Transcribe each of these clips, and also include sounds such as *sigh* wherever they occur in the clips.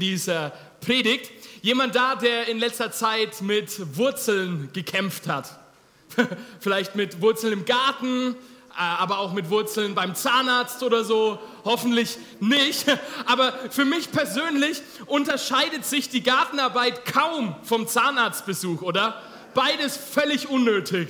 dieser Predigt. Jemand da, der in letzter Zeit mit Wurzeln gekämpft hat. *laughs* Vielleicht mit Wurzeln im Garten, äh, aber auch mit Wurzeln beim Zahnarzt oder so. Hoffentlich nicht. *laughs* Aber für mich persönlich unterscheidet sich die Gartenarbeit kaum vom Zahnarztbesuch, oder? Beides völlig unnötig.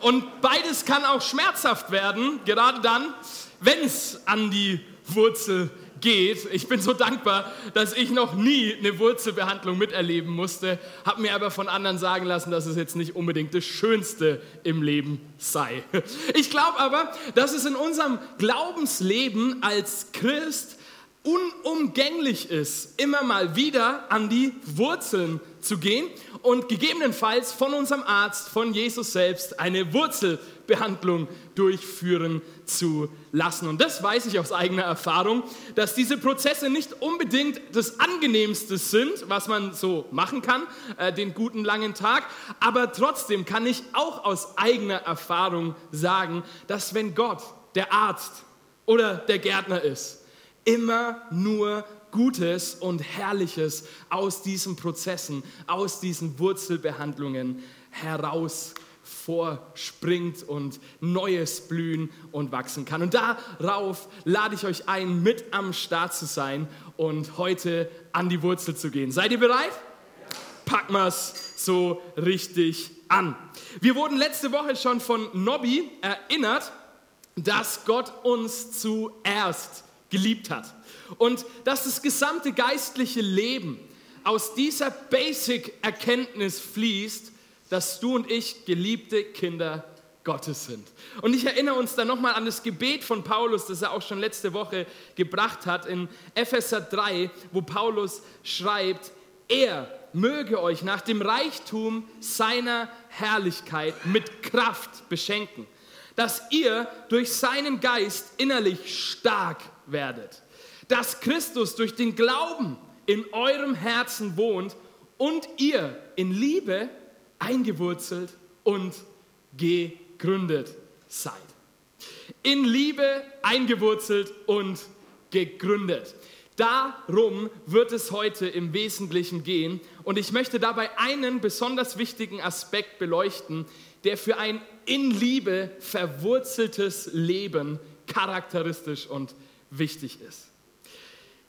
Und beides kann auch schmerzhaft werden, gerade dann, wenn es an die Wurzel geht. Ich bin so dankbar, dass ich noch nie eine Wurzelbehandlung miterleben musste, habe mir aber von anderen sagen lassen, dass es jetzt nicht unbedingt das Schönste im Leben sei. Ich glaube aber, dass es in unserem Glaubensleben als Christ unumgänglich ist, immer mal wieder an die Wurzeln zu gehen und gegebenenfalls von unserem Arzt, von Jesus selbst, eine Wurzelbehandlung durchführen zu lassen. Und das weiß ich aus eigener Erfahrung, dass diese Prozesse nicht unbedingt das angenehmste sind, was man so machen kann, äh, den guten langen Tag, aber trotzdem kann ich auch aus eigener Erfahrung sagen, dass wenn Gott der Arzt oder der Gärtner ist, immer nur Gutes und Herrliches aus diesen Prozessen, aus diesen Wurzelbehandlungen heraus vorspringt und Neues blühen und wachsen kann. Und darauf lade ich euch ein, mit am Start zu sein und heute an die Wurzel zu gehen. Seid ihr bereit? Packen wir es so richtig an. Wir wurden letzte Woche schon von Nobby erinnert, dass Gott uns zuerst geliebt hat. Und dass das gesamte geistliche Leben aus dieser Basic-Erkenntnis fließt, dass du und ich geliebte Kinder Gottes sind. Und ich erinnere uns dann nochmal an das Gebet von Paulus, das er auch schon letzte Woche gebracht hat, in Epheser 3, wo Paulus schreibt, er möge euch nach dem Reichtum seiner Herrlichkeit mit Kraft beschenken, dass ihr durch seinen Geist innerlich stark werdet, dass Christus durch den Glauben in eurem Herzen wohnt und ihr in Liebe eingewurzelt und gegründet seid. In Liebe eingewurzelt und gegründet. Darum wird es heute im Wesentlichen gehen und ich möchte dabei einen besonders wichtigen Aspekt beleuchten, der für ein in Liebe verwurzeltes Leben charakteristisch und wichtig ist.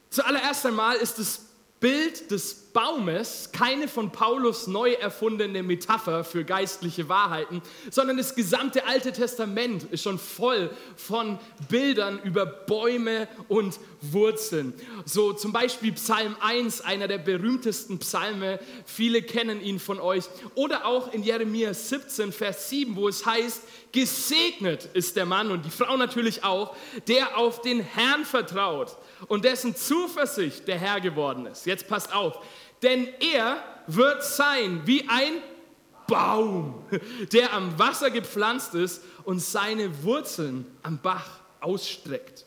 Zuallererst einmal ist das Bild des Baumes keine von Paulus neu erfundene Metapher für geistliche Wahrheiten, sondern das gesamte Alte Testament ist schon voll von Bildern über Bäume und Wurzeln. So zum Beispiel Psalm 1, einer der berühmtesten Psalme, viele kennen ihn von euch. Oder auch in Jeremia 17, Vers 7, wo es heißt, gesegnet ist der Mann und die Frau natürlich auch, der auf den Herrn vertraut und dessen Zuversicht der Herr geworden ist. Jetzt passt auf denn er wird sein wie ein Baum, der am Wasser gepflanzt ist und seine Wurzeln am Bach ausstreckt,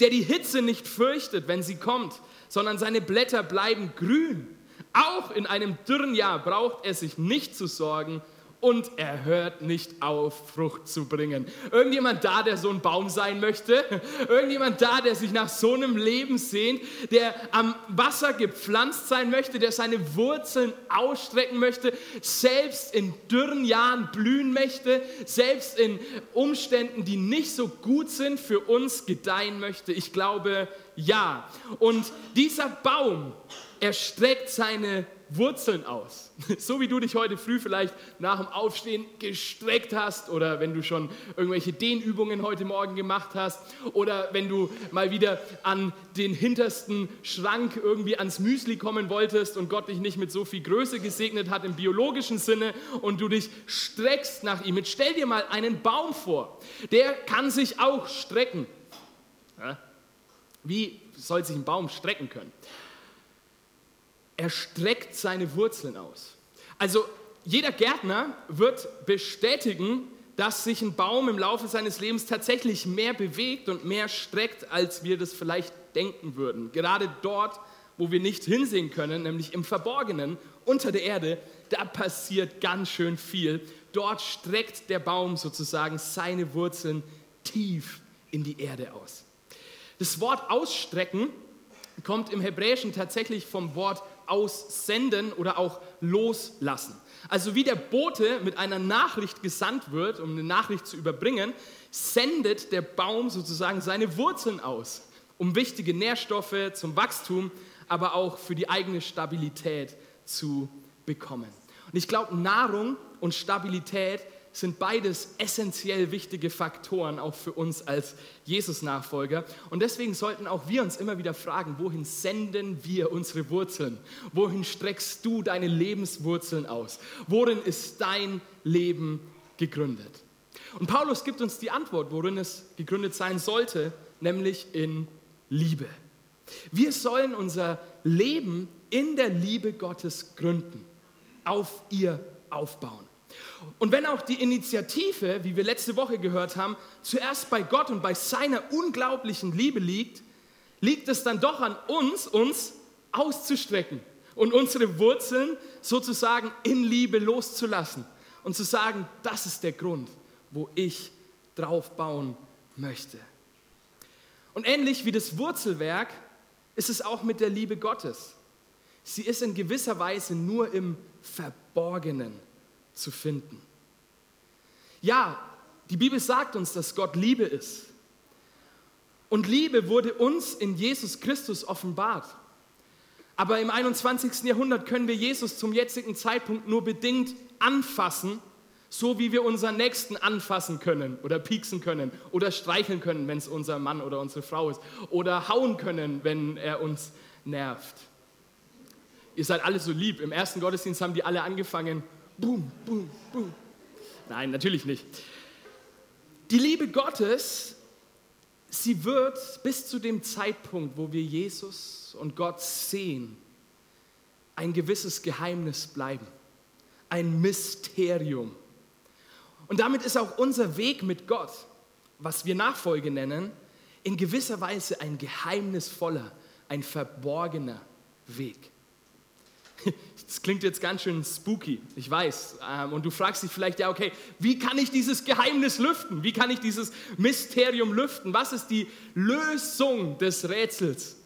der die Hitze nicht fürchtet, wenn sie kommt, sondern seine Blätter bleiben grün. Auch in einem dürren Jahr braucht er sich nicht zu sorgen und er hört nicht auf, Frucht zu bringen. Irgendjemand da, der so ein Baum sein möchte? Irgendjemand da, der sich nach so einem Leben sehnt, der am Wasser gepflanzt sein möchte, der seine Wurzeln ausstrecken möchte, selbst in dürren Jahren blühen möchte, selbst in Umständen, die nicht so gut sind, für uns gedeihen möchte? Ich glaube, ja. Und dieser Baum, er streckt seine Wurzeln aus. *laughs* So wie du dich heute früh vielleicht nach dem Aufstehen gestreckt hast oder wenn du schon irgendwelche Dehnübungen heute Morgen gemacht hast oder wenn du mal wieder an den hintersten Schrank irgendwie ans Müsli kommen wolltest und Gott dich nicht mit so viel Größe gesegnet hat im biologischen Sinne und du dich streckst nach ihm. Jetzt stell dir mal einen Baum vor, der kann sich auch strecken. Wie soll sich ein Baum strecken können? Er streckt seine Wurzeln aus. Also jeder Gärtner wird bestätigen, dass sich ein Baum im Laufe seines Lebens tatsächlich mehr bewegt und mehr streckt, als wir das vielleicht denken würden. Gerade dort, wo wir nicht hinsehen können, nämlich im Verborgenen unter der Erde, da passiert ganz schön viel. Dort streckt der Baum sozusagen seine Wurzeln tief in die Erde aus. Das Wort ausstrecken kommt im Hebräischen tatsächlich vom Wort aussenden oder auch loslassen. Also wie der Bote mit einer Nachricht gesandt wird, um eine Nachricht zu überbringen, sendet der Baum sozusagen seine Wurzeln aus, um wichtige Nährstoffe zum Wachstum, aber auch für die eigene Stabilität zu bekommen. Und ich glaube, Nahrung und Stabilität sind beides essentiell wichtige Faktoren auch für uns als Jesus-Nachfolger. Und deswegen sollten auch wir uns immer wieder fragen, wohin senden wir unsere Wurzeln? Wohin streckst du deine Lebenswurzeln aus? Worin ist dein Leben gegründet? Und Paulus gibt uns die Antwort, worin es gegründet sein sollte, nämlich in Liebe. Wir sollen unser Leben in der Liebe Gottes gründen, auf ihr aufbauen. Und wenn auch die Initiative, wie wir letzte Woche gehört haben, zuerst bei Gott und bei seiner unglaublichen Liebe liegt, liegt es dann doch an uns, uns auszustrecken und unsere Wurzeln sozusagen in Liebe loszulassen und zu sagen, das ist der Grund, wo ich drauf bauen möchte. Und ähnlich wie das Wurzelwerk ist es auch mit der Liebe Gottes. Sie ist in gewisser Weise nur im Verborgenen zu finden. Ja, die Bibel sagt uns, dass Gott Liebe ist. Und Liebe wurde uns in Jesus Christus offenbart. Aber im 21. Jahrhundert können wir Jesus zum jetzigen Zeitpunkt nur bedingt anfassen, so wie wir unseren Nächsten anfassen können oder pieksen können oder streicheln können, wenn es unser Mann oder unsere Frau ist oder hauen können, wenn er uns nervt. Ihr seid alle so lieb. Im ersten Gottesdienst haben die alle angefangen, boom, boom, boom. Nein, natürlich nicht. Die Liebe Gottes, sie wird bis zu dem Zeitpunkt, wo wir Jesus und Gott sehen, ein gewisses Geheimnis bleiben, ein Mysterium. Und damit ist auch unser Weg mit Gott, was wir Nachfolge nennen, in gewisser Weise ein geheimnisvoller, ein verborgener Weg. Das klingt jetzt ganz schön spooky, ich weiß. Ähm, und du fragst dich vielleicht, ja, okay, wie kann ich dieses Geheimnis lüften? Wie kann ich dieses Mysterium lüften? Was ist die Lösung des Rätsels?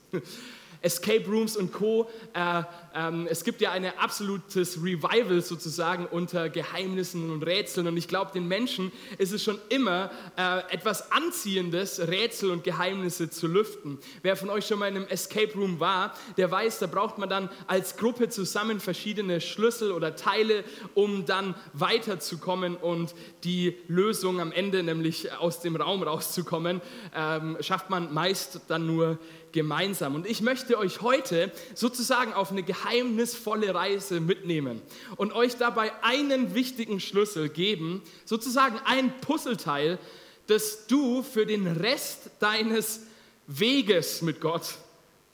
Escape Rooms und Co. Äh, ähm, es gibt ja ein absolutes Revival sozusagen unter Geheimnissen und Rätseln. Und ich glaube, den Menschen ist es schon immer äh, etwas Anziehendes, Rätsel und Geheimnisse zu lüften. Wer von euch schon mal in einem Escape Room war, der weiß, da braucht man dann als Gruppe zusammen verschiedene Schlüssel oder Teile, um dann weiterzukommen und die Lösung am Ende, nämlich aus dem Raum rauszukommen, ähm, schafft man meist dann nur gemeinsam. Und ich möchte euch heute sozusagen auf eine geheimnisvolle Reise mitnehmen und euch dabei einen wichtigen Schlüssel geben, sozusagen ein Puzzleteil, das du für den Rest deines Weges mit Gott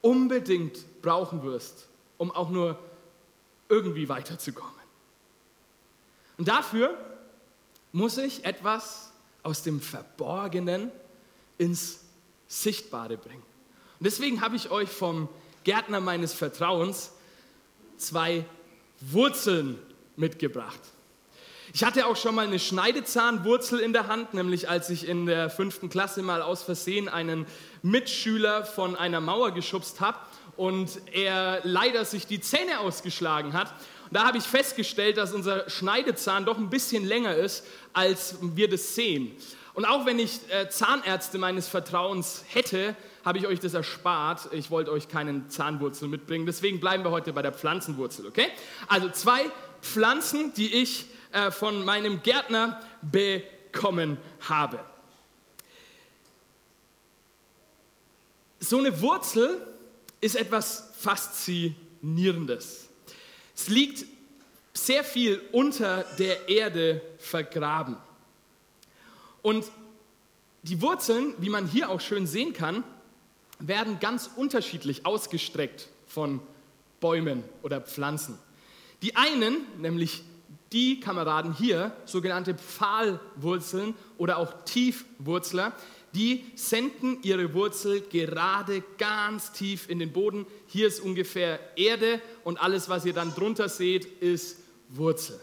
unbedingt brauchen wirst, um auch nur irgendwie weiterzukommen. Und dafür muss ich etwas aus dem Verborgenen ins Sichtbare bringen. Und deswegen habe ich euch vom Gärtner meines Vertrauens zwei Wurzeln mitgebracht. Ich hatte auch schon mal eine Schneidezahnwurzel in der Hand, nämlich als ich in der fünften Klasse mal aus Versehen einen Mitschüler von einer Mauer geschubst habe und er leider sich die Zähne ausgeschlagen hat. Und da habe ich festgestellt, dass unser Schneidezahn doch ein bisschen länger ist, als wir das sehen. Und auch wenn ich äh, Zahnärzte meines Vertrauens hätte, habe ich euch das erspart. Ich wollte euch keinen Zahnwurzel mitbringen. Deswegen bleiben wir heute bei der Pflanzenwurzel, okay? Also zwei Pflanzen, die ich äh, von meinem Gärtner bekommen habe. So eine Wurzel ist etwas Faszinierendes. Es liegt sehr viel unter der Erde vergraben. Und die Wurzeln, wie man hier auch schön sehen kann, werden ganz unterschiedlich ausgestreckt von Bäumen oder Pflanzen. Die einen, nämlich die Kameraden hier, sogenannte Pfahlwurzeln oder auch Tiefwurzler, die senden ihre Wurzel gerade ganz tief in den Boden. Hier ist ungefähr Erde und alles, was ihr dann drunter seht, ist Wurzel.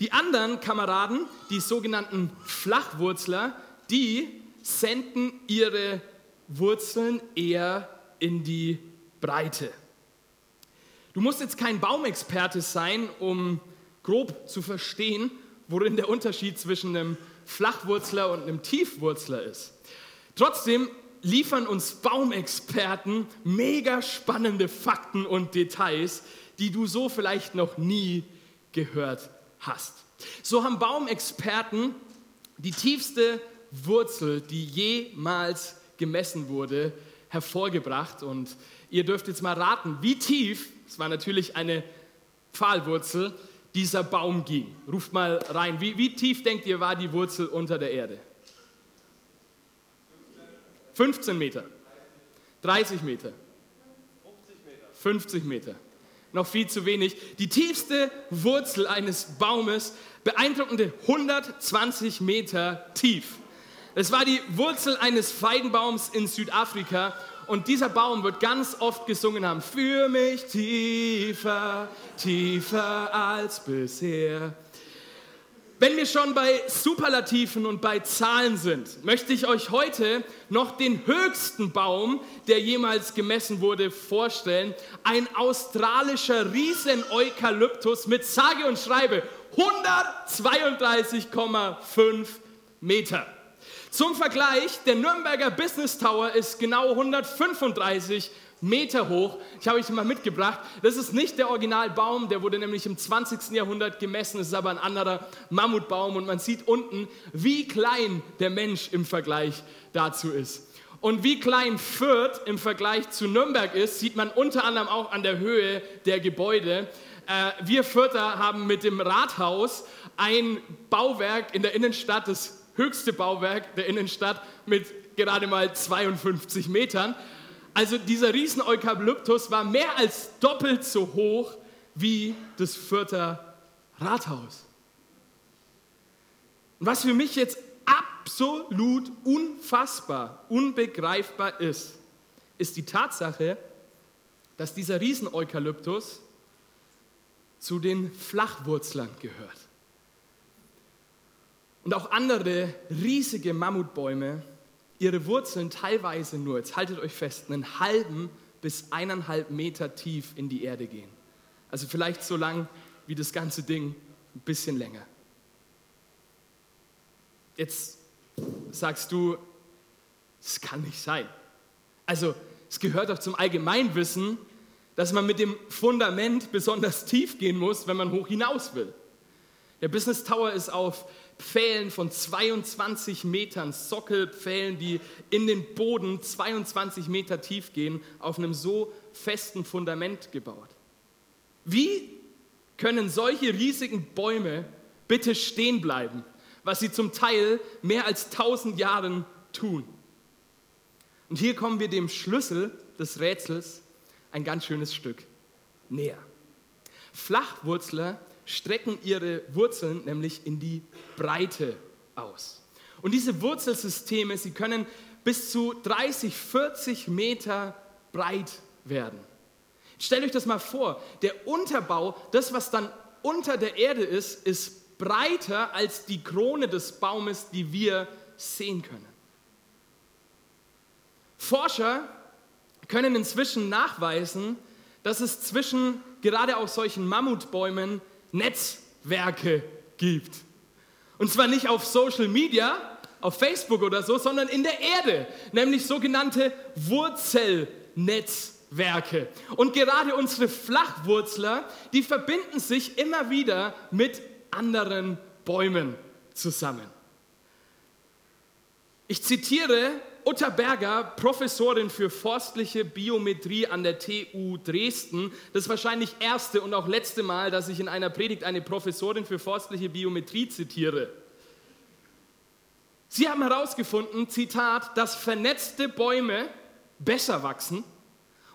Die anderen Kameraden, die sogenannten Flachwurzler, die senden ihre Wurzeln eher in die Breite. Du musst jetzt kein Baumexperte sein, um grob zu verstehen, worin der Unterschied zwischen einem Flachwurzler und einem Tiefwurzler ist. Trotzdem liefern uns Baumexperten mega spannende Fakten und Details, die du so vielleicht noch nie gehört hast. So haben Baumexperten die tiefste Wurzel, die jemals gemessen wurde, hervorgebracht. Und ihr dürft jetzt mal raten, wie tief, es war natürlich eine Pfahlwurzel, dieser Baum ging. Ruft mal rein, wie, wie tief denkt ihr war die Wurzel unter der Erde? 15 Meter. 30 Meter. 50 Meter. Noch viel zu wenig. Die tiefste Wurzel eines Baumes, beeindruckende 120 Meter tief. Es war die Wurzel eines Feigenbaums in Südafrika und dieser Baum wird ganz oft gesungen haben, für mich tiefer, tiefer als bisher. Wenn wir schon bei Superlativen und bei Zahlen sind, möchte ich euch heute noch den höchsten Baum, der jemals gemessen wurde, vorstellen. Ein australischer Riesen-Eukalyptus mit sage und schreibe 132,5 Meter. Zum Vergleich, der Nürnberger Business Tower ist genau 135 Meter hoch. Ich habe euch mal mitgebracht. Das ist nicht der Originalbaum, der wurde nämlich im 20. Jahrhundert gemessen. Es ist aber ein anderer Mammutbaum und man sieht unten, wie klein der Mensch im Vergleich dazu ist. Und wie klein Fürth im Vergleich zu Nürnberg ist, sieht man unter anderem auch an der Höhe der Gebäude. Äh, wir Fürther haben mit dem Rathaus ein Bauwerk in der Innenstadt, das höchste Bauwerk der Innenstadt mit gerade mal 52 Metern. Also dieser Riesen-Eukalyptus war mehr als doppelt so hoch wie das Fürther Rathaus. Was für mich jetzt absolut unfassbar, unbegreifbar ist, ist die Tatsache, dass dieser Riesen-Eukalyptus zu den Flachwurzlern gehört. Und auch andere riesige Mammutbäume ihre Wurzeln teilweise nur, jetzt haltet euch fest, einen halben bis eineinhalb Meter tief in die Erde gehen. Also vielleicht so lang wie das ganze Ding, ein bisschen länger. Jetzt sagst du, das kann nicht sein. Also es gehört doch zum Allgemeinwissen, dass man mit dem Fundament besonders tief gehen muss, wenn man hoch hinaus will. Der Business Tower ist auf Pfählen von 22 Metern, Sockelpfählen, die in den Boden 22 Meter tief gehen, auf einem so festen Fundament gebaut. Wie können solche riesigen Bäume bitte stehen bleiben, was sie zum Teil mehr als 1000 Jahren tun? Und hier kommen wir dem Schlüssel des Rätsels ein ganz schönes Stück näher. Flachwurzler strecken ihre Wurzeln nämlich in die Breite aus. Und diese Wurzelsysteme, sie können bis zu 30, 40 Meter breit werden. Stellt euch das mal vor, der Unterbau, das was dann unter der Erde ist, ist breiter als die Krone des Baumes, die wir sehen können. Forscher können inzwischen nachweisen, dass es zwischen gerade auch solchen Mammutbäumen Netzwerke gibt. Und zwar nicht auf Social Media, auf Facebook oder so, sondern in der Erde, nämlich sogenannte Wurzelnetzwerke. Und gerade unsere Flachwurzler, die verbinden sich immer wieder mit anderen Bäumen zusammen. Ich zitiere Utta Berger, Professorin für forstliche Biometrie an der TU Dresden. Das ist wahrscheinlich erste und auch letzte Mal, dass ich in einer Predigt eine Professorin für forstliche Biometrie zitiere. Sie haben herausgefunden, Zitat, dass vernetzte Bäume besser wachsen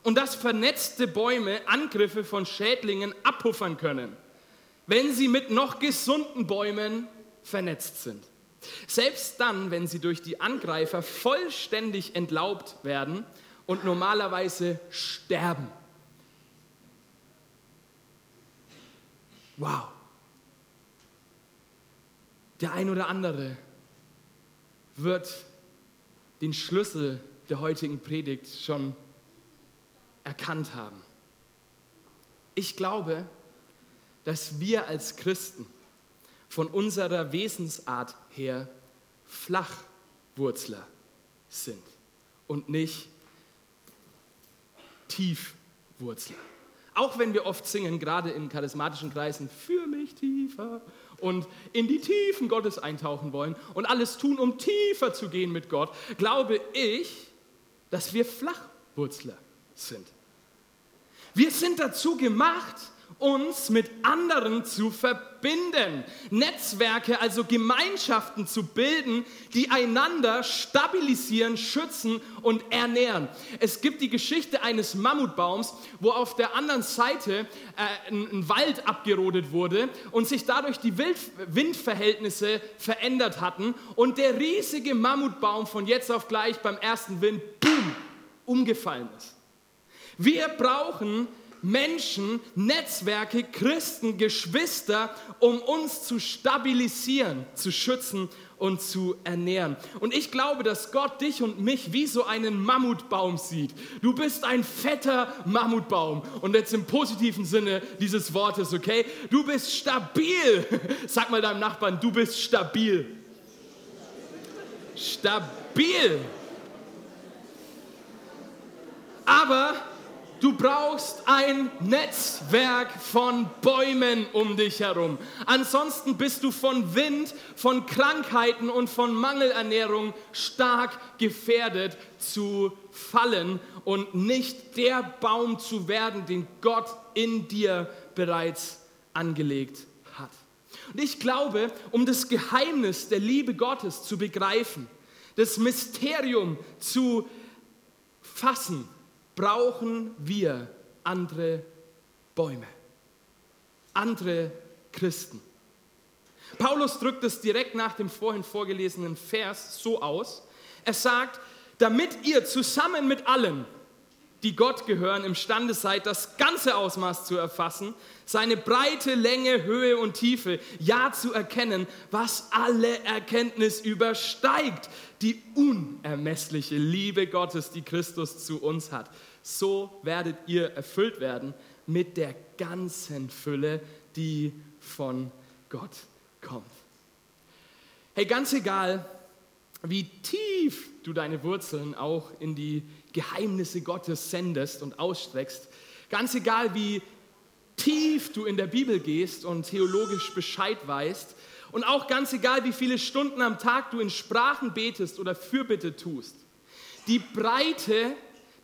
und dass vernetzte Bäume Angriffe von Schädlingen abpuffern können, wenn sie mit noch gesunden Bäumen vernetzt sind. Selbst dann, wenn sie durch die Angreifer vollständig entlaubt werden und normalerweise sterben. Wow. Der ein oder andere wird den Schlüssel der heutigen Predigt schon erkannt haben. Ich glaube, dass wir als Christen von unserer Wesensart her Flachwurzler sind und nicht Tiefwurzler. Auch wenn wir oft singen, gerade in charismatischen Kreisen, für mich tiefer und in die Tiefen Gottes eintauchen wollen und alles tun, um tiefer zu gehen mit Gott, glaube ich, dass wir Flachwurzler sind. Wir sind dazu gemacht, uns mit anderen zu verbinden. Netzwerke, also Gemeinschaften zu bilden, die einander stabilisieren, schützen und ernähren. Es gibt die Geschichte eines Mammutbaums, wo auf der anderen Seite äh, ein, ein, Wald abgerodet wurde und sich dadurch die Wild Windverhältnisse verändert hatten und der riesige Mammutbaum von jetzt auf gleich beim ersten Wind, boom, umgefallen ist. Wir brauchen Menschen, Netzwerke, Christen, Geschwister, um uns zu stabilisieren, zu schützen und zu ernähren. Und ich glaube, dass Gott dich und mich wie so einen Mammutbaum sieht. Du bist ein fetter Mammutbaum. Und jetzt im positiven Sinne dieses Wortes, okay? Du bist stabil. *laughs* Sag mal deinem Nachbarn, du bist stabil. Stabil. Aber Du brauchst ein Netzwerk von Bäumen um dich herum. Ansonsten bist du von Wind, von Krankheiten und von Mangelernährung stark gefährdet zu fallen und nicht der Baum zu werden, den Gott in dir bereits angelegt hat. Und ich glaube, um das Geheimnis der Liebe Gottes zu begreifen, das Mysterium zu fassen, brauchen wir andere Bäume, andere Christen. Paulus drückt es direkt nach dem vorhin vorgelesenen Vers so aus. Er sagt, damit ihr zusammen mit allen, die Gott gehören, imstande seid, das ganze Ausmaß zu erfassen, seine Breite, Länge, Höhe und Tiefe, ja zu erkennen, was alle Erkenntnis übersteigt, die unermessliche Liebe Gottes, die Christus zu uns hat. So werdet ihr erfüllt werden mit der ganzen Fülle, die von Gott kommt. Hey, ganz egal, wie tief du deine Wurzeln auch in die Geheimnisse Gottes sendest und ausstreckst, ganz egal wie tief du in der Bibel gehst und theologisch Bescheid weißt und auch ganz egal wie viele Stunden am Tag du in Sprachen betest oder Fürbitte tust, die Breite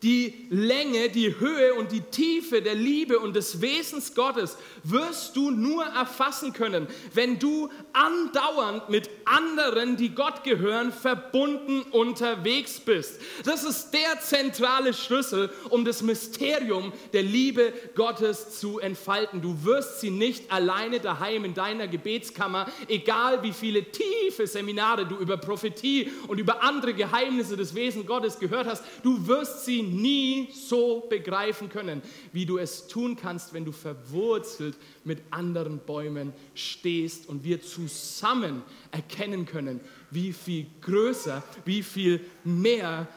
die Länge, die Höhe und die Tiefe der Liebe und des Wesens Gottes wirst du nur erfassen können, wenn du andauernd mit anderen, die Gott gehören, verbunden unterwegs bist. Das ist der zentrale Schlüssel, um das Mysterium der Liebe Gottes zu entfalten. Du wirst sie nicht alleine daheim in deiner Gebetskammer, egal wie viele tiefe Seminare du über Prophetie und über andere Geheimnisse des Wesens Gottes gehört hast, du wirst sie nie so begreifen können, wie du es tun kannst, wenn du verwurzelt mit anderen Bäumen stehst und wir zusammen erkennen können, wie viel größer, wie viel mehr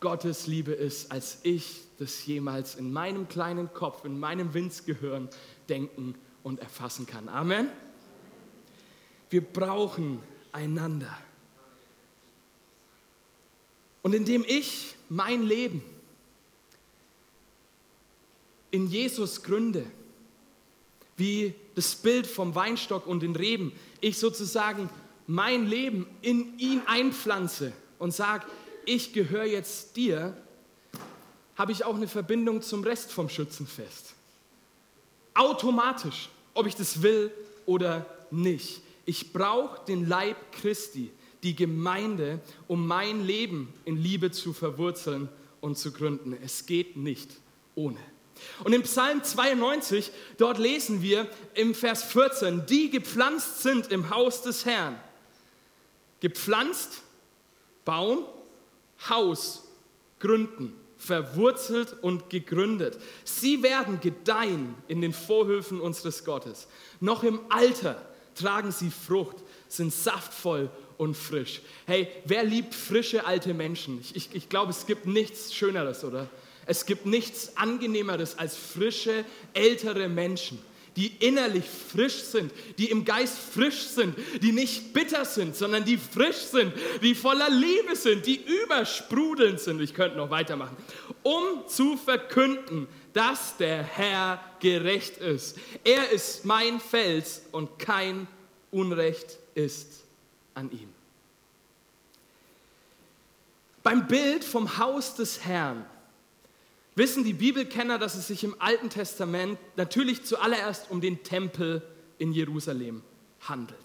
Gottes Liebe ist, als ich das jemals in meinem kleinen Kopf, in meinem Winzgehirn denken und erfassen kann. Amen. Wir brauchen einander. Und indem ich mein Leben in Jesus gründe, wie das Bild vom Weinstock und den Reben, ich sozusagen mein Leben in ihn einpflanze und sage, ich gehöre jetzt dir, habe ich auch eine Verbindung zum Rest vom Schützenfest. Automatisch, ob ich das will oder nicht. Ich brauche den Leib Christi, die Gemeinde, um mein Leben in Liebe zu verwurzeln und zu gründen. Es geht nicht ohne. Und im Psalm 92, dort lesen wir im Vers 14, die gepflanzt sind im Haus des Herrn. Gepflanzt, Baum, Haus, gründen, verwurzelt und gegründet. Sie werden gedeihen in den Vorhöfen unseres Gottes. Noch im Alter tragen sie Frucht, sind saftvoll und frisch. Hey, wer liebt frische alte Menschen? Ich, ich, ich glaube, es gibt nichts Schöneres, oder? Es gibt nichts Angenehmeres als frische, ältere Menschen, die innerlich frisch sind, die im Geist frisch sind, die nicht bitter sind, sondern die frisch sind, die voller Liebe sind, die übersprudelnd sind. Ich könnte noch weitermachen. Um zu verkünden, dass der Herr gerecht ist. Er ist mein Fels und kein Unrecht ist an ihm. Beim Bild vom Haus des Herrn wissen die Bibelkenner, dass es sich im Alten Testament natürlich zuallererst um den Tempel in Jerusalem handelt.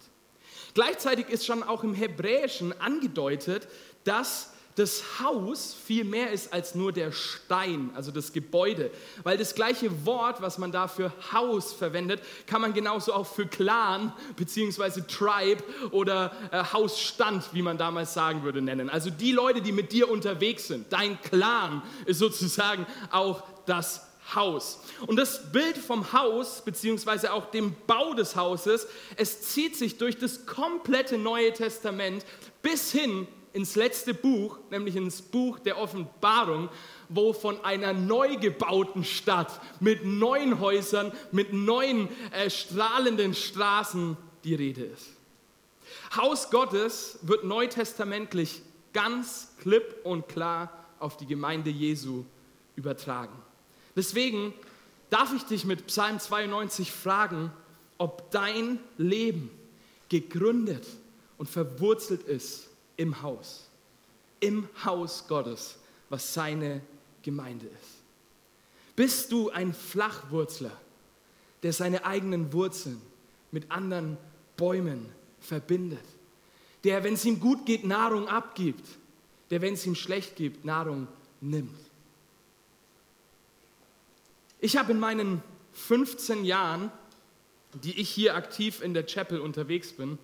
Gleichzeitig ist schon auch im Hebräischen angedeutet, dass das Haus viel mehr ist als nur der Stein, also das Gebäude. Weil das gleiche Wort, was man da für Haus verwendet, kann man genauso auch für Clan bzw. Tribe oder äh, Hausstand, wie man damals sagen würde, nennen. Also die Leute, die mit dir unterwegs sind, dein Clan ist sozusagen auch das Haus. Und das Bild vom Haus, beziehungsweise auch dem Bau des Hauses, es zieht sich durch das komplette Neue Testament bis hin ins letzte Buch, nämlich ins Buch der Offenbarung, wo von einer neu gebauten Stadt mit neuen Häusern, mit neuen äh, strahlenden Straßen die Rede ist. Haus Gottes wird neutestamentlich ganz klipp und klar auf die Gemeinde Jesu übertragen. Deswegen darf ich dich mit Psalm 92 fragen, ob dein Leben gegründet und verwurzelt ist im Haus, im Haus Gottes, was seine Gemeinde ist. Bist du ein Flachwurzler, der seine eigenen Wurzeln mit anderen Bäumen verbindet, der, wenn es ihm gut geht, Nahrung abgibt, der, wenn es ihm schlecht geht, Nahrung nimmt. Ich habe in meinen 15 Jahren, die ich hier aktiv in der Chapel unterwegs bin,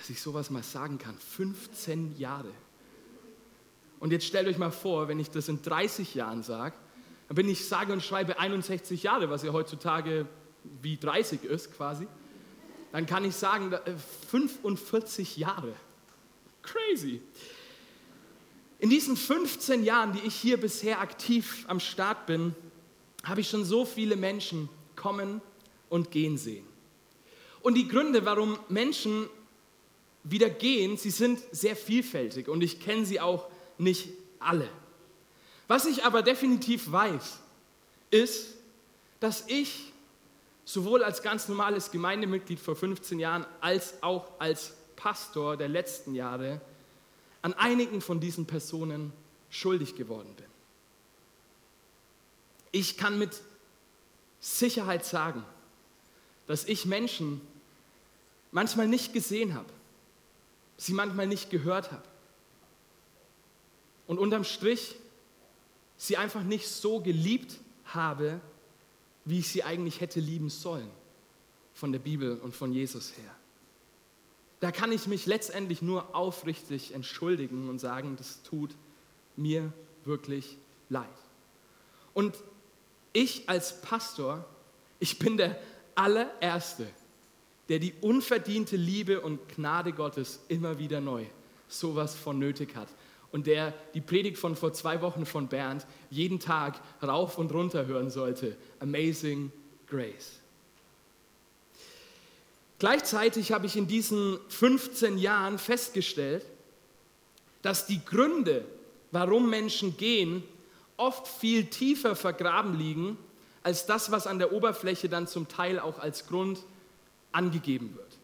dass ich sowas mal sagen kann. 15 Jahre. Und jetzt stellt euch mal vor, wenn ich das in 30 Jahren sage, dann bin ich sage und schreibe 61 Jahre, was ja heutzutage wie 30 ist quasi. Dann kann ich sagen, 45 äh, Jahre. Crazy. In diesen 15 Jahren, die ich hier bisher aktiv am Start bin, habe ich schon so viele Menschen kommen und gehen sehen. Und die Gründe, warum Menschen wieder gehen, sie sind sehr vielfältig und ich kenne sie auch nicht alle. Was ich aber definitiv weiß, ist, dass ich sowohl als ganz normales Gemeindemitglied vor 15 Jahren als auch als Pastor der letzten Jahre an einigen von diesen Personen schuldig geworden bin. Ich kann mit Sicherheit sagen, dass ich Menschen manchmal nicht gesehen habe, sie manchmal nicht gehört habe. Und unterm Strich sie einfach nicht so geliebt habe, wie ich sie eigentlich hätte lieben sollen, von der Bibel und von Jesus her. Da kann ich mich letztendlich nur aufrichtig entschuldigen und sagen, das tut mir wirklich leid. Und ich als Pastor, ich bin der allererste, der die unverdiente Liebe und Gnade Gottes immer wieder neu sowas von nötig hat und der die Predigt von vor zwei Wochen von Bernd jeden Tag rauf und runter hören sollte. Amazing Grace. Gleichzeitig habe ich in diesen 15 Jahren festgestellt, dass die Gründe, warum Menschen gehen, oft viel tiefer vergraben liegen, als das, was an der Oberfläche dann zum Teil auch als Grund angegeben wird.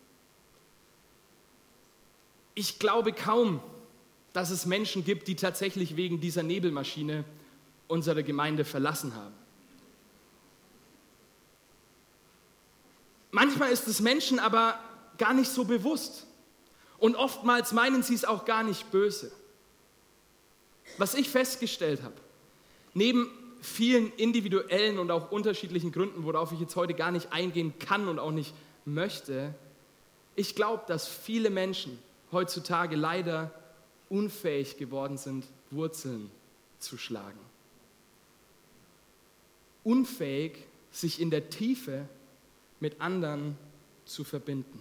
Ich glaube kaum, dass es Menschen gibt, die tatsächlich wegen dieser Nebelmaschine unsere Gemeinde verlassen haben. Manchmal ist es Menschen aber gar nicht so bewusst und oftmals meinen sie es auch gar nicht böse. Was ich festgestellt habe, neben vielen individuellen und auch unterschiedlichen Gründen, worauf ich jetzt heute gar nicht eingehen kann und auch nicht möchte, ich glaube, dass viele Menschen heutzutage leider unfähig geworden sind, Wurzeln zu schlagen. Unfähig, sich in der Tiefe mit anderen zu verbinden.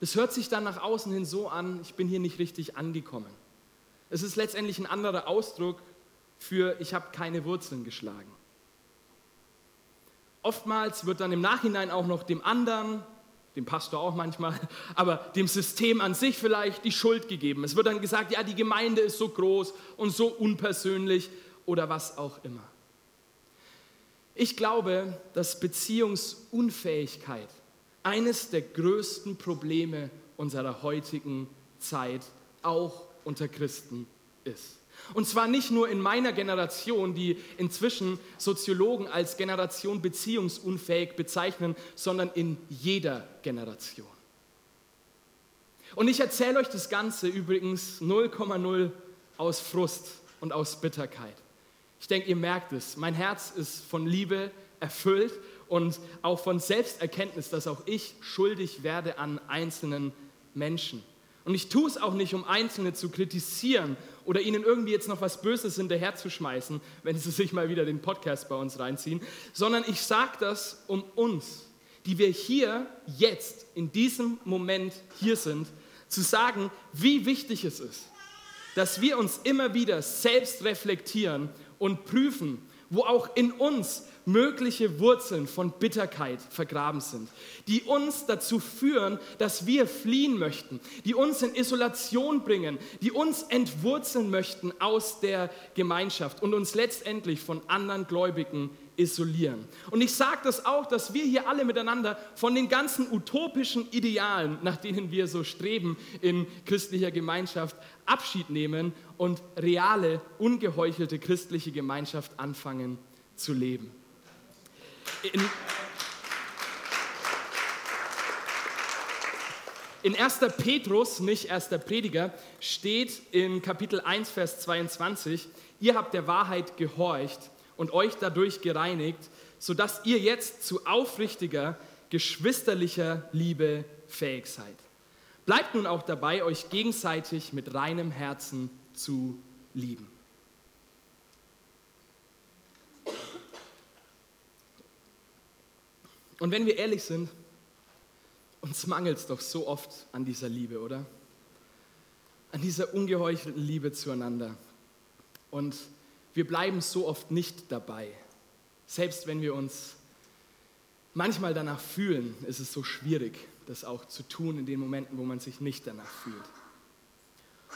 Das hört sich dann nach außen hin so an, ich bin hier nicht richtig angekommen. Es ist letztendlich ein anderer Ausdruck für ich habe keine Wurzeln geschlagen. Oftmals wird dann im Nachhinein auch noch dem anderen, dem Pastor auch manchmal, *laughs* aber dem System an sich vielleicht die Schuld gegeben. Es wird dann gesagt, ja, die Gemeinde ist so groß und so unpersönlich oder was auch immer. Ich glaube, dass Beziehungsunfähigkeit eines der größten Probleme unserer heutigen Zeit auch unter Christen ist. Und zwar nicht nur in meiner Generation, die inzwischen Soziologen als Generation beziehungsunfähig bezeichnen, sondern in jeder Generation. Und ich erzähle euch das Ganze übrigens 0,0 aus Frust und aus Bitterkeit. Ich denke, ihr merkt es. Mein Herz ist von Liebe erfüllt und auch von Selbsterkenntnis, dass auch ich schuldig werde an einzelnen Menschen. Und ich tue es auch nicht, um Einzelne zu kritisieren oder ihnen irgendwie jetzt noch was Böses hinterherzuschmeißen, wenn sie sich mal wieder den Podcast bei uns reinziehen, sondern ich sage das, um uns, die wir hier jetzt in diesem Moment hier sind, zu sagen, wie wichtig es ist, dass wir uns immer wieder selbst reflektieren und prüfen, wo auch in uns mögliche Wurzeln von Bitterkeit vergraben sind, die uns dazu führen, dass wir fliehen möchten, die uns in Isolation bringen, die uns entwurzeln möchten aus der Gemeinschaft und uns letztendlich von anderen Gläubigen isolieren. Und ich sage das auch, dass wir hier alle miteinander von den ganzen utopischen Idealen, nach denen wir so streben in christlicher Gemeinschaft, Abschied nehmen und reale, ungeheuchelte christliche Gemeinschaft anfangen zu leben. In, in 1. Petrus, nicht 1. Prediger, steht in Kapitel 1, Vers 22, ihr habt der Wahrheit gehorcht und euch dadurch gereinigt, sodass ihr jetzt zu aufrichtiger, geschwisterlicher Liebe fähig seid. Bleibt nun auch dabei, euch gegenseitig mit reinem Herzen zu lieben. Und wenn wir ehrlich sind, uns mangelt es doch so oft an dieser Liebe, oder? An dieser ungeheuchelten Liebe zueinander. Und wir bleiben so oft nicht dabei. Selbst wenn wir uns manchmal danach fühlen, ist es so schwierig, das auch zu tun in den Momenten, wo man sich nicht danach fühlt.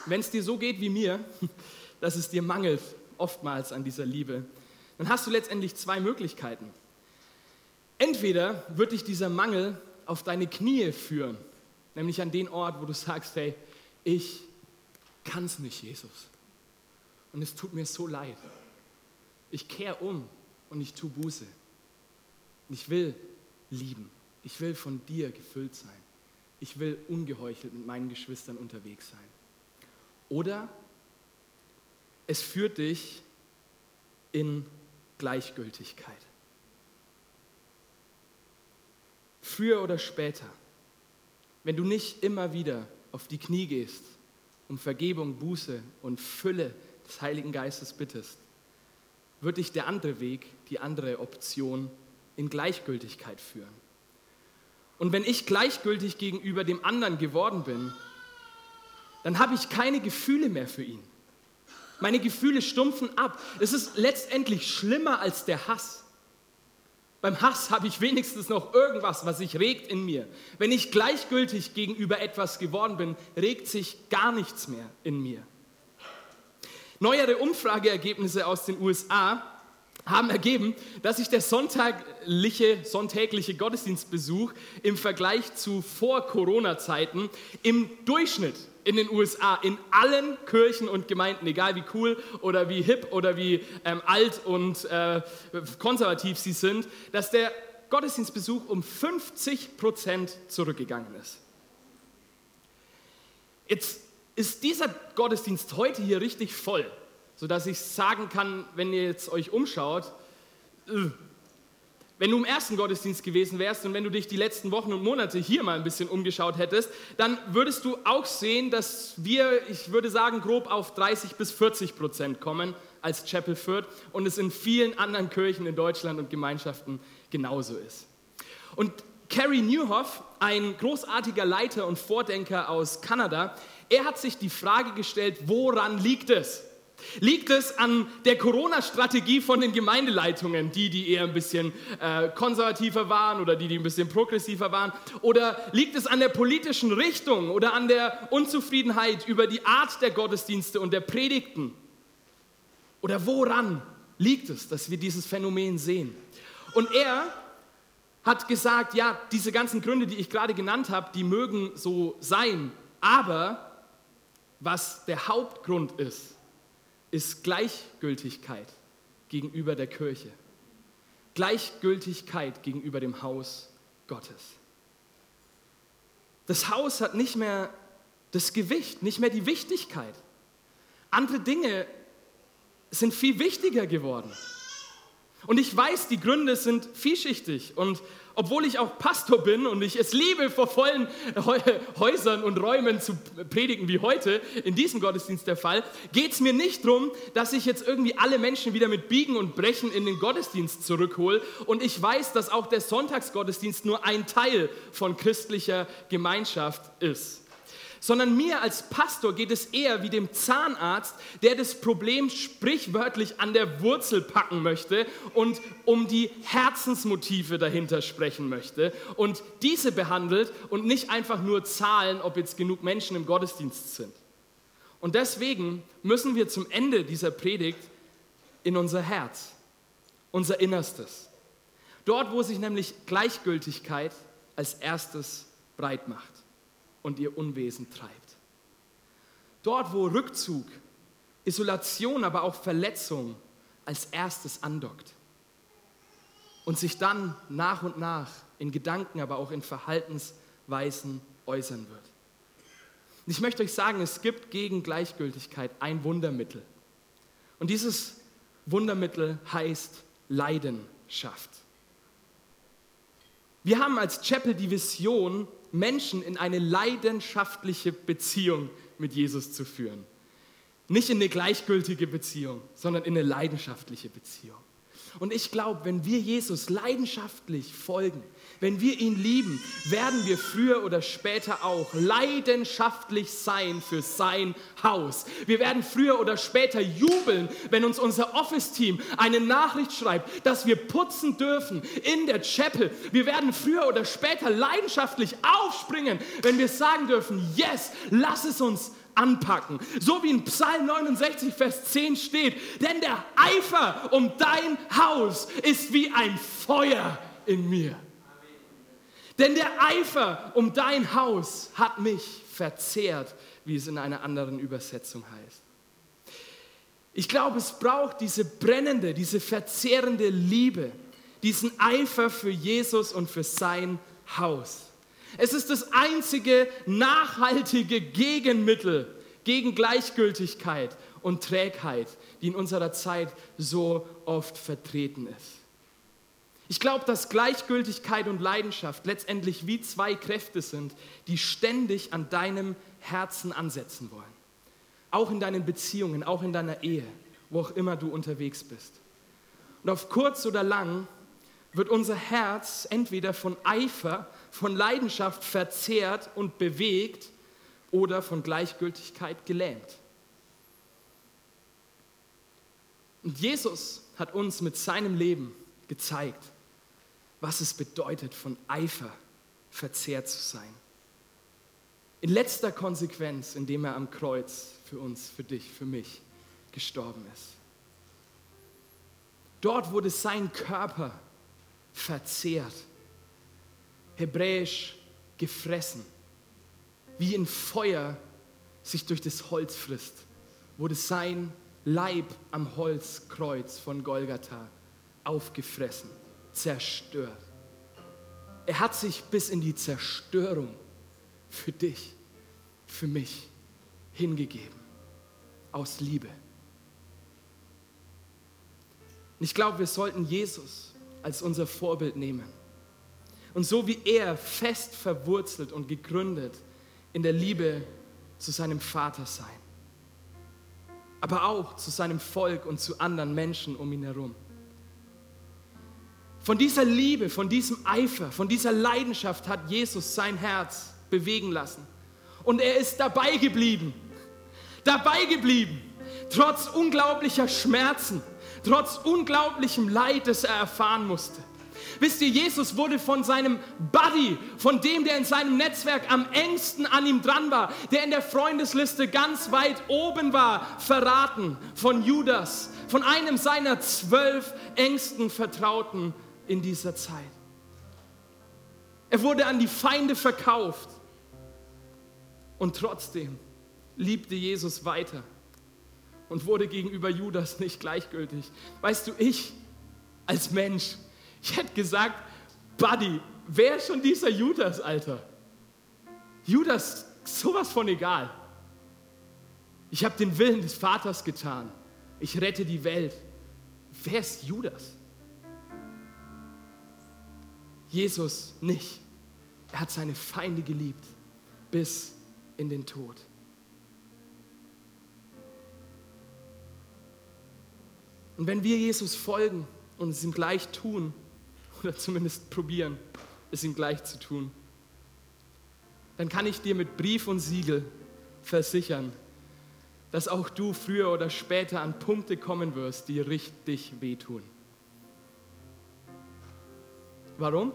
Wenn es dir so geht wie mir, *laughs* dass es dir mangelt oftmals an dieser Liebe, dann hast du letztendlich zwei Möglichkeiten. Entweder wird dich dieser Mangel auf deine Knie führen, nämlich an den Ort, wo du sagst, hey, ich kann es nicht, Jesus. Und es tut mir so leid. Ich kehre um und ich tue Buße. Ich will lieben. Ich will von dir gefüllt sein. Ich will ungeheuchelt mit meinen Geschwistern unterwegs sein. Oder es führt dich in Gleichgültigkeit. früher oder später, wenn du nicht immer wieder auf die Knie gehst, um Vergebung, Buße und Fülle des Heiligen Geistes bittest, wird dich der andere Weg, die andere Option in Gleichgültigkeit führen. Und wenn ich gleichgültig gegenüber dem anderen geworden bin, dann habe ich keine Gefühle mehr für ihn. Meine Gefühle stumpfen ab. Es ist letztendlich schlimmer als der Hass. Beim Hass habe ich wenigstens noch irgendwas, was sich regt in mir. Wenn ich gleichgültig gegenüber etwas geworden bin, regt sich gar nichts mehr in mir. Neuere Umfrageergebnisse aus den USA haben ergeben, dass sich der sonntagliche, sonntägliche Gottesdienstbesuch im Vergleich zu Vor-Corona-Zeiten im Durchschnitt in den USA, in allen Kirchen und Gemeinden, egal wie cool oder wie hip oder wie ähm, alt und äh, konservativ sie sind, dass der Gottesdienstbesuch um 50 Prozent zurückgegangen ist. Jetzt ist dieser Gottesdienst heute hier richtig voll, sodass ich sagen kann, wenn ihr jetzt euch umschaut, äh, wenn du im ersten Gottesdienst gewesen wärst und wenn du dich die letzten Wochen und Monate hier mal ein bisschen umgeschaut hättest, dann würdest du auch sehen, dass wir, ich würde sagen, grob auf 30 bis 40 Prozent kommen als Chapel Fürth und es in vielen anderen Kirchen in Deutschland und Gemeinschaften genauso ist. Und Carrie Newhoff, ein großartiger Leiter und Vordenker aus Kanada, er hat sich die Frage gestellt, woran liegt es? Liegt es an der Corona-Strategie von den Gemeindeleitungen, die, die eher ein bisschen äh, konservativer waren oder die, die ein bisschen progressiver waren? Oder liegt es an der politischen Richtung oder an der Unzufriedenheit über die Art der Gottesdienste und der Predigten? Oder woran liegt es, dass wir dieses Phänomen sehen? Und er hat gesagt, ja, diese ganzen Gründe, die ich gerade genannt habe, die mögen so sein, aber was der Hauptgrund ist, ist Gleichgültigkeit gegenüber der Kirche. Gleichgültigkeit gegenüber dem Haus Gottes. Das Haus hat nicht mehr das Gewicht, nicht mehr die Wichtigkeit. Andere Dinge sind viel wichtiger geworden. Und ich weiß, die Gründe sind vielschichtig. Und obwohl ich auch Pastor bin und ich es liebe, vor vollen Häusern und Räumen zu predigen, wie heute in diesem Gottesdienst der Fall, geht es mir nicht darum, dass ich jetzt irgendwie alle Menschen wieder mit Biegen und Brechen in den Gottesdienst zurückhole. Und ich weiß, dass auch der Sonntagsgottesdienst nur ein Teil von christlicher Gemeinschaft ist sondern mir als Pastor geht es eher wie dem Zahnarzt, der das Problem sprichwörtlich an der Wurzel packen möchte und um die Herzensmotive dahinter sprechen möchte und diese behandelt und nicht einfach nur Zahlen, ob jetzt genug Menschen im Gottesdienst sind. Und deswegen müssen wir zum Ende dieser Predigt in unser Herz, unser Innerstes. Dort, wo sich nämlich Gleichgültigkeit als erstes breit macht und ihr Unwesen treibt. Dort, wo Rückzug, Isolation, aber auch Verletzung als erstes andockt und sich dann nach und nach in Gedanken, aber auch in Verhaltensweisen äußern wird. Und ich möchte euch sagen, es gibt gegen Gleichgültigkeit ein Wundermittel. Und dieses Wundermittel heißt Leidenschaft. Wir haben als Chapel die Vision, Menschen in eine leidenschaftliche Beziehung mit Jesus zu führen. Nicht in eine gleichgültige Beziehung, sondern in eine leidenschaftliche Beziehung. Und ich glaube, wenn wir Jesus leidenschaftlich folgen, wenn wir ihn lieben, werden wir früher oder später auch leidenschaftlich sein für sein Haus. Wir werden früher oder später jubeln, wenn uns unser Office-Team eine Nachricht schreibt, dass wir putzen dürfen in der Chapel. Wir werden früher oder später leidenschaftlich aufspringen, wenn wir sagen dürfen, yes, lass es uns anpacken. So wie in Psalm 69, Vers 10 steht, denn der Eifer um dein Haus ist wie ein Feuer in mir. Denn der Eifer um dein Haus hat mich verzehrt, wie es in einer anderen Übersetzung heißt. Ich glaube, es braucht diese brennende, diese verzehrende Liebe, diesen Eifer für Jesus und für sein Haus. Es ist das einzige nachhaltige Gegenmittel gegen Gleichgültigkeit und Trägheit, die in unserer Zeit so oft vertreten ist. Ich glaube, dass Gleichgültigkeit und Leidenschaft letztendlich wie zwei Kräfte sind, die ständig an deinem Herzen ansetzen wollen. Auch in deinen Beziehungen, auch in deiner Ehe, wo auch immer du unterwegs bist. Und auf kurz oder lang wird unser Herz entweder von Eifer, von Leidenschaft verzehrt und bewegt oder von Gleichgültigkeit gelähmt. Und Jesus hat uns mit seinem Leben gezeigt, was es bedeutet, von Eifer verzehrt zu sein. In letzter Konsequenz, indem er am Kreuz für uns, für dich, für mich gestorben ist. Dort wurde sein Körper verzehrt, hebräisch gefressen, wie ein Feuer sich durch das Holz frisst, wurde sein Leib am Holzkreuz von Golgatha aufgefressen, zerstört. Er hat sich bis in die Zerstörung für dich, für mich hingegeben, aus Liebe. Und ich glaube, wir sollten Jesus als unser Vorbild nehmen. Und so wie er fest verwurzelt und gegründet in der Liebe zu seinem Vater sein, aber auch zu seinem Volk und zu anderen Menschen um ihn herum. Von dieser Liebe, von diesem Eifer, von dieser Leidenschaft hat Jesus sein Herz bewegen lassen. Und er ist dabei geblieben. Dabei geblieben. trotz unglaublicher Schmerzen, trotz unglaublichem Leid, das er erfahren musste. Wisst ihr, Jesus wurde von seinem Buddy, von dem, der in seinem Netzwerk am engsten an ihm dran war, der in der Freundesliste ganz weit oben war, verraten von Judas, von einem seiner zwölf engsten Vertrauten in dieser Zeit. Er wurde an die Feinde verkauft und trotzdem liebte Jesus weiter und wurde gegenüber Judas nicht gleichgültig. Weißt du, ich als Mensch, ich hätte gesagt, Buddy, wer ist schon dieser Judas, Alter? Judas, sowas von egal. Ich habe den Willen des Vaters getan. Ich rette die Welt. Wer ist Judas? Jesus nicht. Er hat seine Feinde geliebt bis in den Tod. Und wenn wir Jesus folgen und es ihm gleich tun, oder zumindest probieren, es ihm gleich zu tun, dann kann ich dir mit Brief und Siegel versichern, dass auch du früher oder später an Punkte kommen wirst, die richtig wehtun. Warum?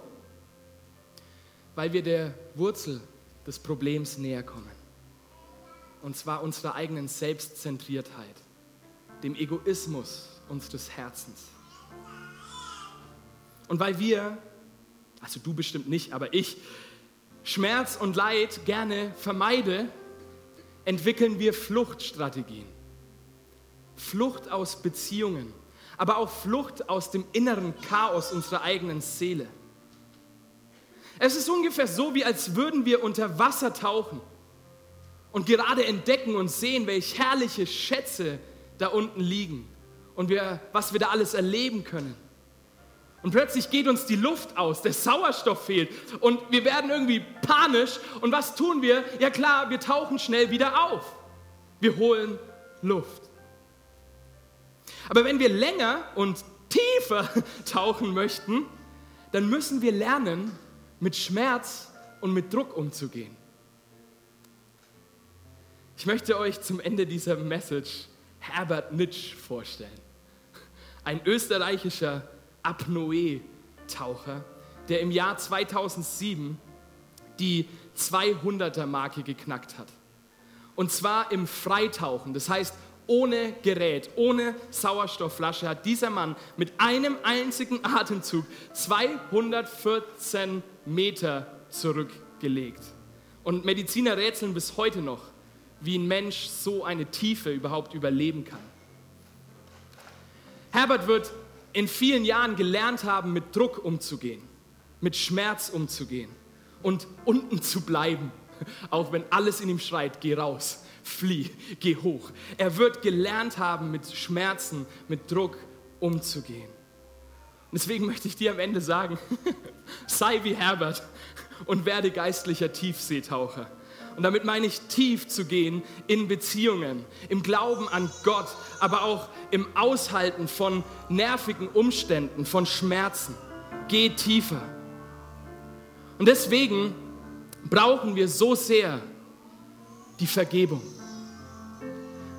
Weil wir der Wurzel des Problems näher kommen. Und zwar unserer eigenen Selbstzentriertheit, dem Egoismus unseres Herzens. Und weil wir, also du bestimmt nicht, aber ich, Schmerz und Leid gerne vermeide, entwickeln wir Fluchtstrategien. Flucht aus Beziehungen, aber auch Flucht aus dem inneren Chaos unserer eigenen Seele. Es ist ungefähr so, wie als würden wir unter Wasser tauchen und gerade entdecken und sehen, welche herrliche Schätze da unten liegen und wir, was wir da alles erleben können. Und plötzlich geht uns die Luft aus, der Sauerstoff fehlt und wir werden irgendwie panisch. Und was tun wir? Ja klar, wir tauchen schnell wieder auf. Wir holen Luft. Aber wenn wir länger und tiefer *laughs* tauchen möchten, dann müssen wir lernen, mit Schmerz und mit Druck umzugehen. Ich möchte euch zum Ende dieser Message Herbert Nitsch vorstellen ein österreichischer Apnoe-Taucher, der im Jahr 2007 die 200er-Marke geknackt hat. Und zwar im Freitauchen, das heißt ohne Gerät, ohne Sauerstoffflasche hat dieser Mann mit einem einzigen *laughs* Atemzug 214 Meter zurückgelegt. Und Mediziner rätseln bis heute noch, wie ein Mensch so eine Tiefe überhaupt überleben kann. Herbert wird in vielen Jahren gelernt haben, mit Druck umzugehen, mit Schmerz umzugehen und unten zu bleiben, *laughs* auch wenn alles in ihm schreit, geh raus, flieh, geh hoch. Er wird gelernt haben, mit Schmerzen, mit Druck umzugehen. Und deswegen möchte ich dir am Ende sagen, *laughs* sei wie Herbert und werde geistlicher Tiefseetaucher. Und damit meine ich tief zu gehen in Beziehungen, im Glauben an Gott, aber auch im Aushalten von nervigen Umständen, von Schmerzen. Geh tiefer. Und deswegen brauchen wir so sehr die Vergebung.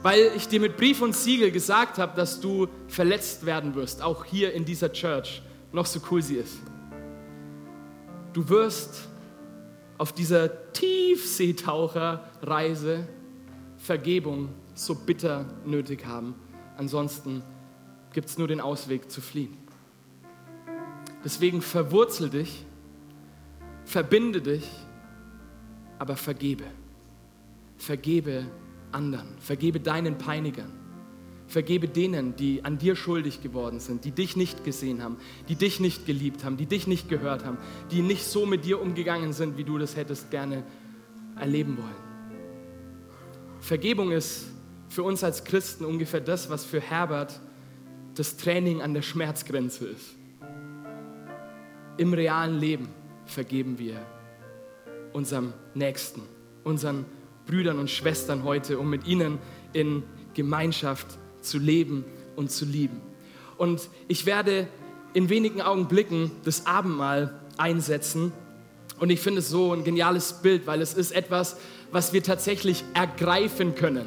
Weil ich dir mit Brief und Siegel gesagt habe, dass du verletzt werden wirst, auch hier in dieser Church, noch so cool sie ist. Du wirst auf dieser Tiefseetaucherreise Vergebung so bitter nötig haben. Ansonsten gibt es nur den Ausweg zu fliehen. Deswegen verwurzel dich, verbinde dich, aber vergebe. Vergebe anderen, vergebe deinen Peinigern. Vergebe denen, die an dir schuldig geworden sind, die dich nicht gesehen haben, die dich nicht geliebt haben, die dich nicht gehört haben, die nicht so mit dir umgegangen sind, wie du das hättest gerne erleben wollen. Vergebung ist für uns als Christen ungefähr das, was für Herbert das Training an der Schmerzgrenze ist. Im realen Leben vergeben wir unserem Nächsten, unseren Brüdern und Schwestern heute, um mit ihnen in Gemeinschaft zu leben und zu lieben. Und ich werde in wenigen Augenblicken das Abendmahl einsetzen. Und ich finde es so ein geniales Bild, weil es ist etwas, was wir tatsächlich ergreifen können.